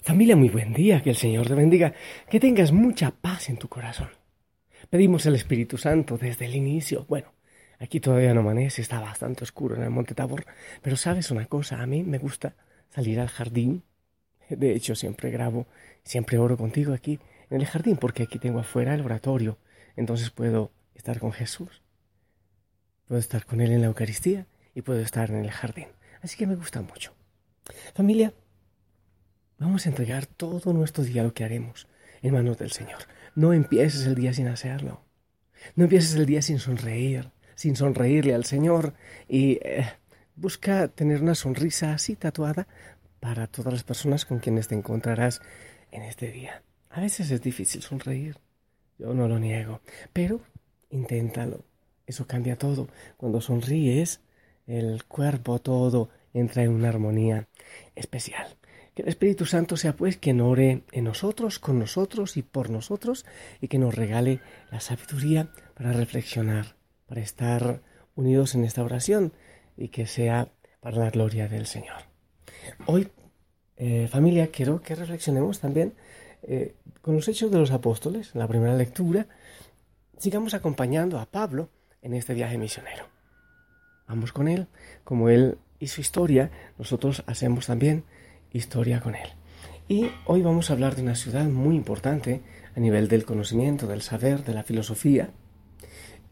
Familia, muy buen día, que el Señor te bendiga, que tengas mucha paz en tu corazón. Pedimos el Espíritu Santo desde el inicio. Bueno, aquí todavía no amanece, está bastante oscuro en el Monte Tabor, pero sabes una cosa, a mí me gusta salir al jardín. De hecho, siempre grabo, siempre oro contigo aquí en el jardín, porque aquí tengo afuera el oratorio, entonces puedo estar con Jesús, puedo estar con Él en la Eucaristía y puedo estar en el jardín. Así que me gusta mucho. Familia, Vamos a entregar todo nuestro día lo que haremos en manos del Señor. No empieces el día sin hacerlo. No empieces el día sin sonreír, sin sonreírle al Señor y eh, busca tener una sonrisa así tatuada para todas las personas con quienes te encontrarás en este día. A veces es difícil sonreír, yo no lo niego, pero inténtalo. Eso cambia todo. Cuando sonríes, el cuerpo todo entra en una armonía especial. Que el Espíritu Santo sea pues quien ore en nosotros, con nosotros y por nosotros, y que nos regale la sabiduría para reflexionar, para estar unidos en esta oración y que sea para la gloria del Señor. Hoy, eh, familia, quiero que reflexionemos también eh, con los hechos de los apóstoles, en la primera lectura, sigamos acompañando a Pablo en este viaje misionero. Vamos con él, como él su historia, nosotros hacemos también historia con él. Y hoy vamos a hablar de una ciudad muy importante a nivel del conocimiento, del saber, de la filosofía,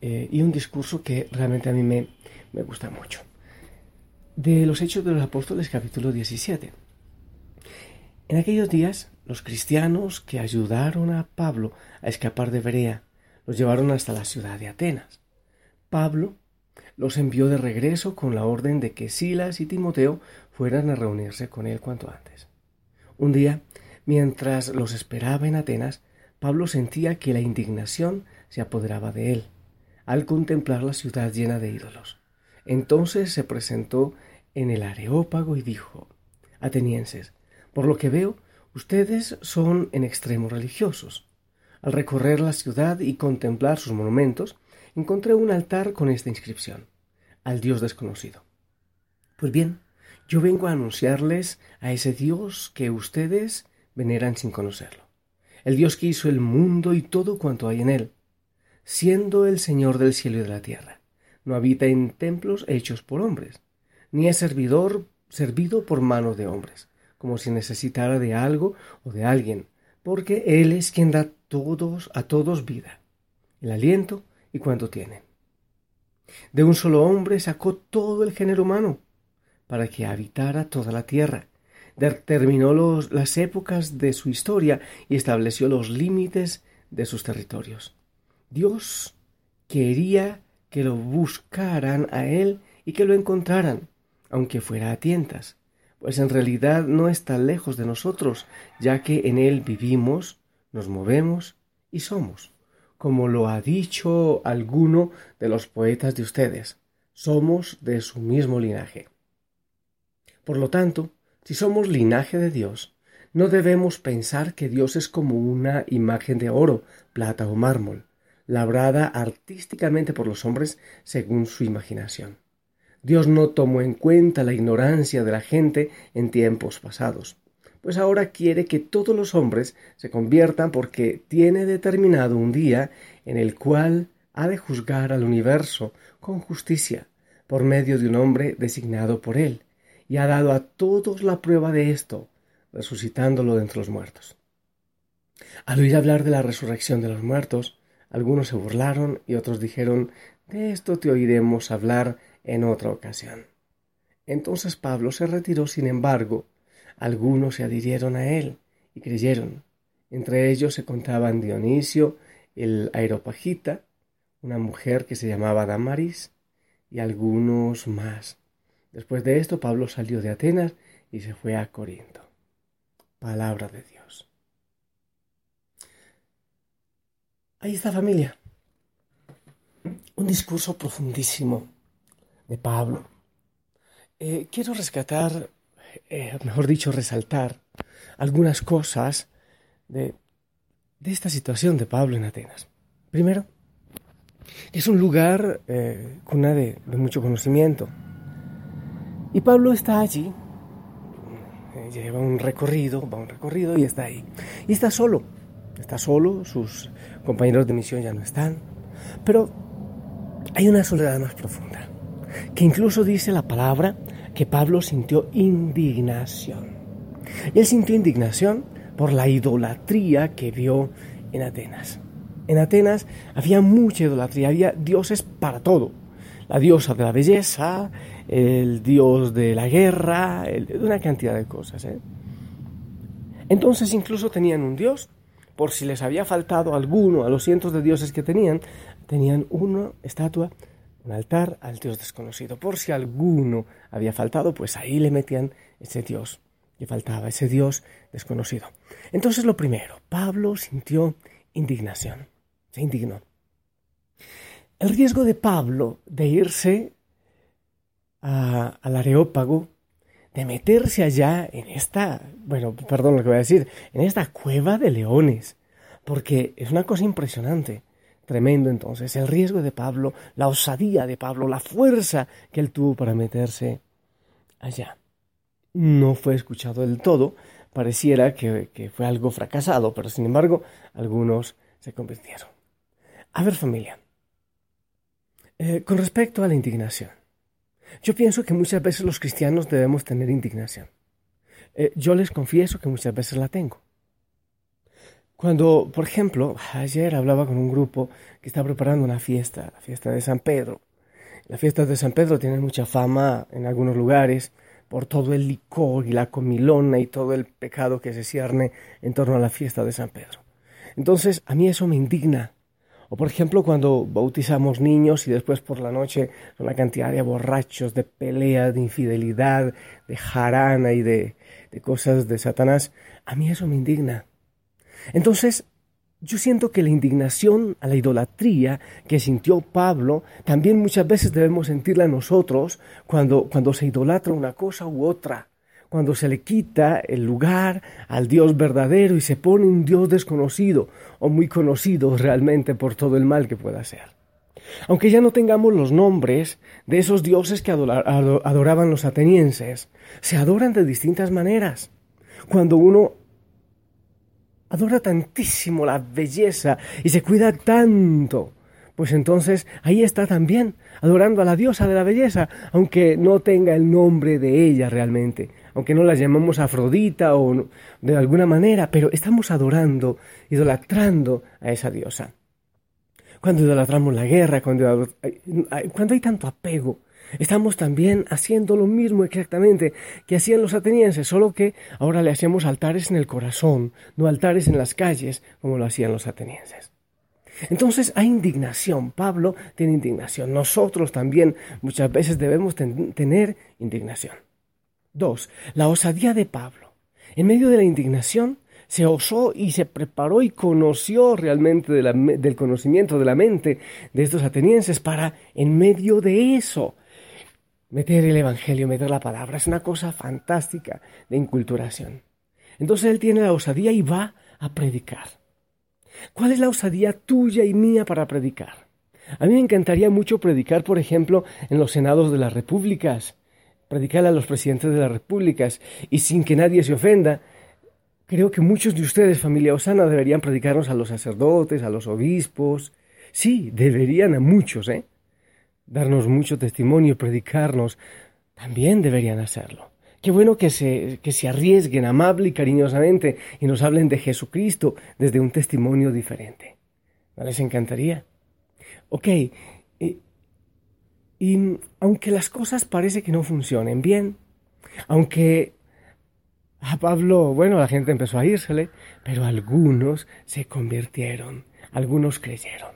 eh, y un discurso que realmente a mí me, me gusta mucho. De los Hechos de los Apóstoles capítulo 17. En aquellos días, los cristianos que ayudaron a Pablo a escapar de Berea los llevaron hasta la ciudad de Atenas. Pablo los envió de regreso con la orden de que Silas y Timoteo a reunirse con él cuanto antes. Un día, mientras los esperaba en Atenas, Pablo sentía que la indignación se apoderaba de él, al contemplar la ciudad llena de ídolos. Entonces se presentó en el Areópago y dijo, Atenienses, por lo que veo, ustedes son en extremo religiosos. Al recorrer la ciudad y contemplar sus monumentos, encontré un altar con esta inscripción, al Dios desconocido. Pues bien, yo vengo a anunciarles a ese Dios que ustedes veneran sin conocerlo, el Dios que hizo el mundo y todo cuanto hay en él, siendo el Señor del cielo y de la tierra. No habita en templos hechos por hombres, ni es servidor servido por mano de hombres, como si necesitara de algo o de alguien, porque Él es quien da todos a todos vida, el aliento y cuanto tienen. De un solo hombre sacó todo el género humano para que habitara toda la tierra. Determinó las épocas de su historia y estableció los límites de sus territorios. Dios quería que lo buscaran a él y que lo encontraran, aunque fuera a tientas, pues en realidad no está lejos de nosotros, ya que en él vivimos, nos movemos y somos como lo ha dicho alguno de los poetas de ustedes, somos de su mismo linaje. Por lo tanto, si somos linaje de Dios, no debemos pensar que Dios es como una imagen de oro, plata o mármol, labrada artísticamente por los hombres según su imaginación. Dios no tomó en cuenta la ignorancia de la gente en tiempos pasados pues ahora quiere que todos los hombres se conviertan porque tiene determinado un día en el cual ha de juzgar al universo con justicia por medio de un hombre designado por él, y ha dado a todos la prueba de esto, resucitándolo de entre los muertos. Al oír hablar de la resurrección de los muertos, algunos se burlaron y otros dijeron, de esto te oiremos hablar en otra ocasión. Entonces Pablo se retiró, sin embargo, algunos se adhirieron a él y creyeron. Entre ellos se contaban Dionisio, el Aeropagita, una mujer que se llamaba Damaris, y algunos más. Después de esto, Pablo salió de Atenas y se fue a Corinto. Palabra de Dios. Ahí está familia. Un discurso profundísimo de Pablo. Eh, quiero rescatar eh, mejor dicho, resaltar algunas cosas de, esta situación de Pablo en Atenas. Primero, es un lugar eh, cuna de, mucho conocimiento. Y Pablo está allí, eh, lleva un recorrido, va un recorrido y está ahí. Y está solo, está solo, sus compañeros de misión ya no están, pero hay una soledad más profunda, que incluso dice la palabra que Pablo sintió indignación. Y él sintió indignación por la idolatría que vio en Atenas. En Atenas había mucha idolatría, había dioses para todo. La diosa de la belleza, el dios de la guerra, una cantidad de cosas. ¿eh? Entonces incluso tenían un dios, por si les había faltado alguno a los cientos de dioses que tenían, tenían una estatua, un altar al dios desconocido. Por si alguno había faltado, pues ahí le metían ese dios que faltaba, ese dios desconocido. Entonces lo primero, Pablo sintió indignación se indignó. El riesgo de Pablo de irse al Areópago, de meterse allá en esta, bueno, perdón lo que voy a decir, en esta cueva de leones, porque es una cosa impresionante, tremendo entonces, el riesgo de Pablo, la osadía de Pablo, la fuerza que él tuvo para meterse allá. No fue escuchado del todo, pareciera que, que fue algo fracasado, pero sin embargo algunos se convirtieron. A ver familia, eh, con respecto a la indignación, yo pienso que muchas veces los cristianos debemos tener indignación. Eh, yo les confieso que muchas veces la tengo. Cuando, por ejemplo, ayer hablaba con un grupo que está preparando una fiesta, la fiesta de San Pedro. La fiesta de San Pedro tiene mucha fama en algunos lugares por todo el licor y la comilona y todo el pecado que se cierne en torno a la fiesta de San Pedro. Entonces, a mí eso me indigna o por ejemplo cuando bautizamos niños y después por la noche una cantidad de borrachos, de peleas, de infidelidad, de jarana y de, de cosas de Satanás, a mí eso me indigna. Entonces, yo siento que la indignación a la idolatría que sintió Pablo, también muchas veces debemos sentirla nosotros cuando, cuando se idolatra una cosa u otra cuando se le quita el lugar al Dios verdadero y se pone un Dios desconocido o muy conocido realmente por todo el mal que pueda hacer. Aunque ya no tengamos los nombres de esos dioses que adoraban los atenienses, se adoran de distintas maneras. Cuando uno adora tantísimo la belleza y se cuida tanto, pues entonces ahí está también, adorando a la diosa de la belleza, aunque no tenga el nombre de ella realmente, aunque no la llamemos Afrodita o de alguna manera, pero estamos adorando, idolatrando a esa diosa. Cuando idolatramos la guerra, cuando hay tanto apego, estamos también haciendo lo mismo exactamente que hacían los atenienses, solo que ahora le hacemos altares en el corazón, no altares en las calles como lo hacían los atenienses. Entonces hay indignación. Pablo tiene indignación. Nosotros también muchas veces debemos tener indignación. Dos, la osadía de Pablo. En medio de la indignación, se osó y se preparó y conoció realmente del conocimiento de la mente de estos atenienses para, en medio de eso, meter el Evangelio, meter la palabra. Es una cosa fantástica de inculturación. Entonces él tiene la osadía y va a predicar. ¿Cuál es la osadía tuya y mía para predicar? A mí me encantaría mucho predicar, por ejemplo, en los senados de las repúblicas, predicar a los presidentes de las repúblicas y sin que nadie se ofenda. Creo que muchos de ustedes, familia Osana, deberían predicarnos a los sacerdotes, a los obispos. Sí, deberían a muchos, ¿eh? Darnos mucho testimonio, predicarnos. También deberían hacerlo. Qué bueno que se, que se arriesguen amable y cariñosamente y nos hablen de Jesucristo desde un testimonio diferente. ¿No les encantaría? Ok, y aunque las cosas parece que no funcionen bien, aunque a Pablo, bueno, la gente empezó a írsele, pero algunos se convirtieron, algunos creyeron.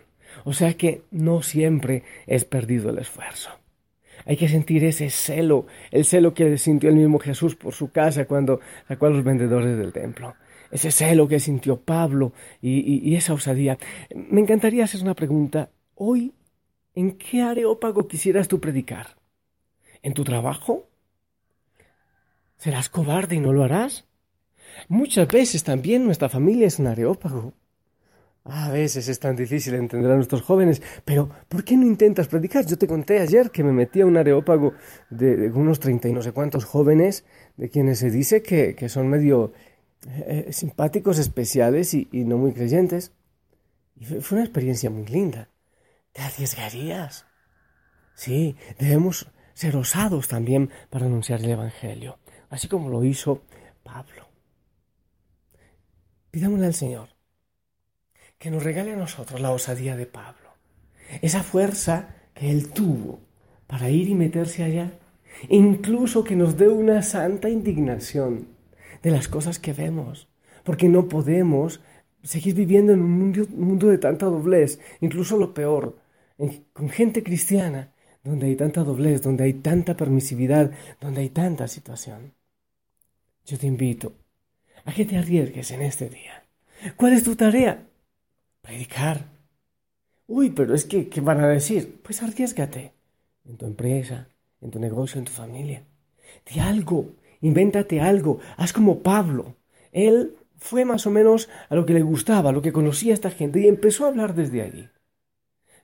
O sea que no siempre es perdido el esfuerzo. Hay que sentir ese celo, el celo que sintió el mismo Jesús por su casa cuando sacó a los vendedores del templo. Ese celo que sintió Pablo y, y esa osadía. Me encantaría hacer una pregunta. Hoy ¿En qué areópago quisieras tú predicar? ¿En tu trabajo? ¿Serás cobarde y no lo harás? Muchas veces también nuestra familia es un areópago. A veces es tan difícil entender a nuestros jóvenes, pero ¿por qué no intentas predicar? Yo te conté ayer que me metí a un areópago de, unos treinta y no sé cuántos jóvenes, de quienes se dice que, que son medio eh, simpáticos, especiales y, no muy creyentes. Fue una experiencia muy linda. ¿Te arriesgarías? Sí, debemos ser osados también para anunciar el Evangelio, así como lo hizo Pablo. Pidámosle al Señor que nos regale a nosotros la osadía de Pablo, esa fuerza que él tuvo para ir y meterse allá, incluso que nos dé una santa indignación de las cosas que vemos, porque no podemos seguir viviendo en un mundo, de tanta doblez, incluso lo peor, con gente cristiana, donde hay tanta doblez, donde hay tanta permisividad, donde hay tanta situación. Yo te invito a que te arriesgues en este día. ¿Cuál es tu tarea? Predicar. Uy, pero es que, ¿qué van a decir? Pues arriesgate en tu empresa, en tu negocio, en tu familia. Di algo, invéntate algo, haz como Pablo. Él fue más o menos a lo que le gustaba, a lo que conocía a esta gente y empezó a hablar desde allí.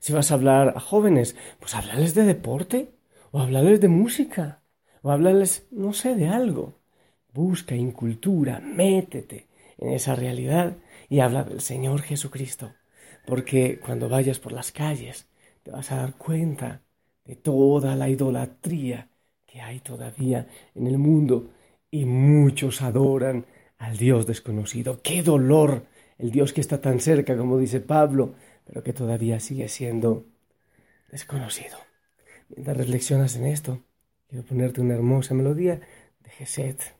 Si vas a hablar a jóvenes, pues hablarles de deporte, o hablarles de música, o hablarles, no sé, de algo. Busca incultura, métete en esa realidad y habla del Señor Jesucristo, porque cuando vayas por las calles te vas a dar cuenta de toda la idolatría que hay todavía en el mundo y muchos adoran al Dios desconocido. ¡Qué dolor! El Dios que está tan cerca, como dice Pablo, pero que todavía sigue siendo desconocido. Mientras reflexionas en esto, quiero ponerte una hermosa melodía de Geset.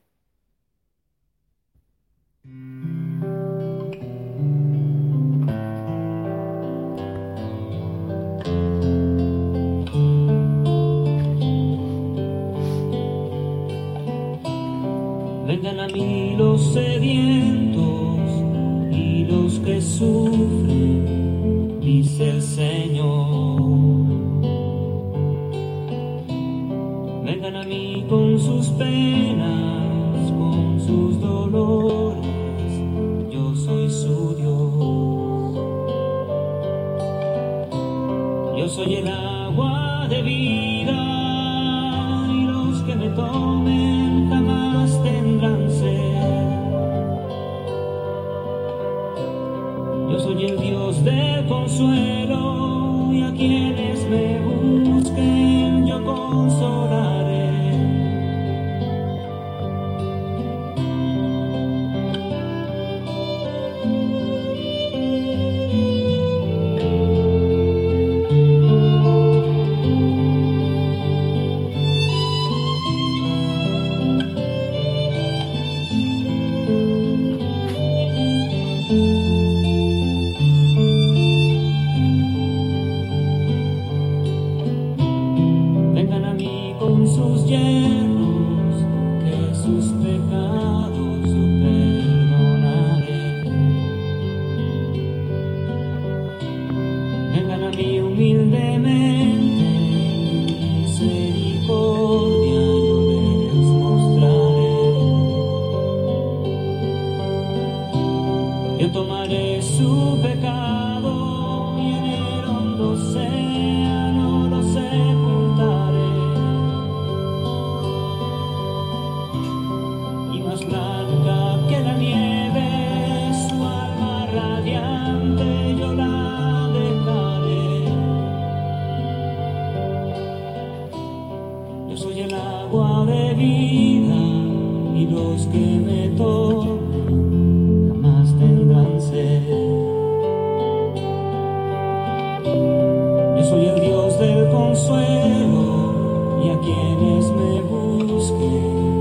Yo soy el agua de vida y los que me tomen jamás a agua de vida y los que me tomen jamás tendrán sed. Yo soy el Dios del consuelo y a quienes me busquen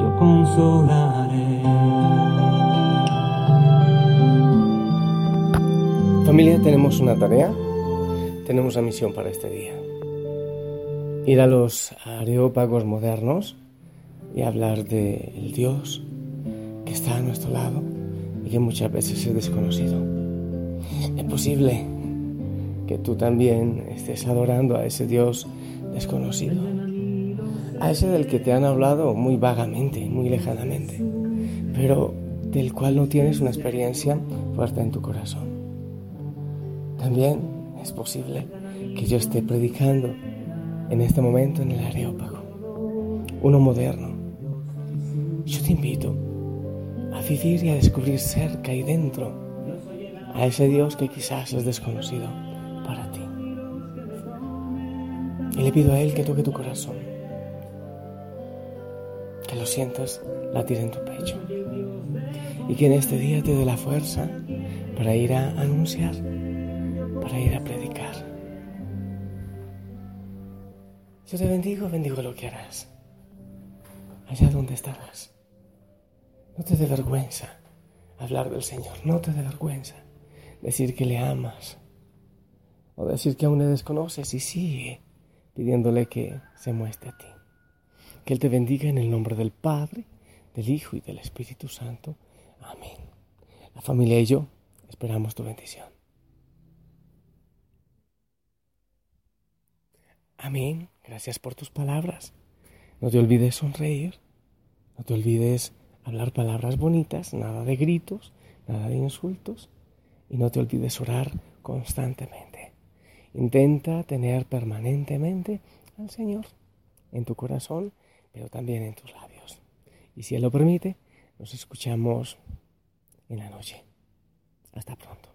yo consolaré. Familia, tenemos una tarea, tenemos una misión para este día. Ir a los areópagos modernos y hablar del Dios que está a nuestro lado y que muchas veces es desconocido. Es posible que tú también estés adorando a ese Dios desconocido, a ese del que te han hablado muy vagamente, muy lejanamente, pero del cual no tienes una experiencia fuerte en tu corazón. También es posible que yo esté predicando en este momento en el Areópago, uno moderno. Yo te invito a vivir y a descubrir cerca y dentro a ese Dios que quizás es desconocido para ti. Y le pido a Él que toque tu corazón, que lo sientas latir en tu pecho y que en este día te dé la fuerza para ir a anunciar, para ir a predicar. Yo te bendigo, bendigo lo que harás, allá donde estarás. No te dé vergüenza hablar del Señor, no te dé vergüenza decir que le amas o decir que aún le desconoces y sigue pidiéndole que se muestre a ti. Que Él te bendiga en el nombre del Padre, del Hijo y del Espíritu Santo. Amén. La familia y yo esperamos tu bendición. Amén. Gracias por tus palabras. No te olvides sonreír. No te olvides hablar palabras bonitas, nada de gritos, nada de insultos. Y no te olvides orar constantemente. Intenta tener permanentemente al Señor en tu corazón, pero también en tus labios. Y si Él lo permite, nos escuchamos en la noche. Hasta pronto.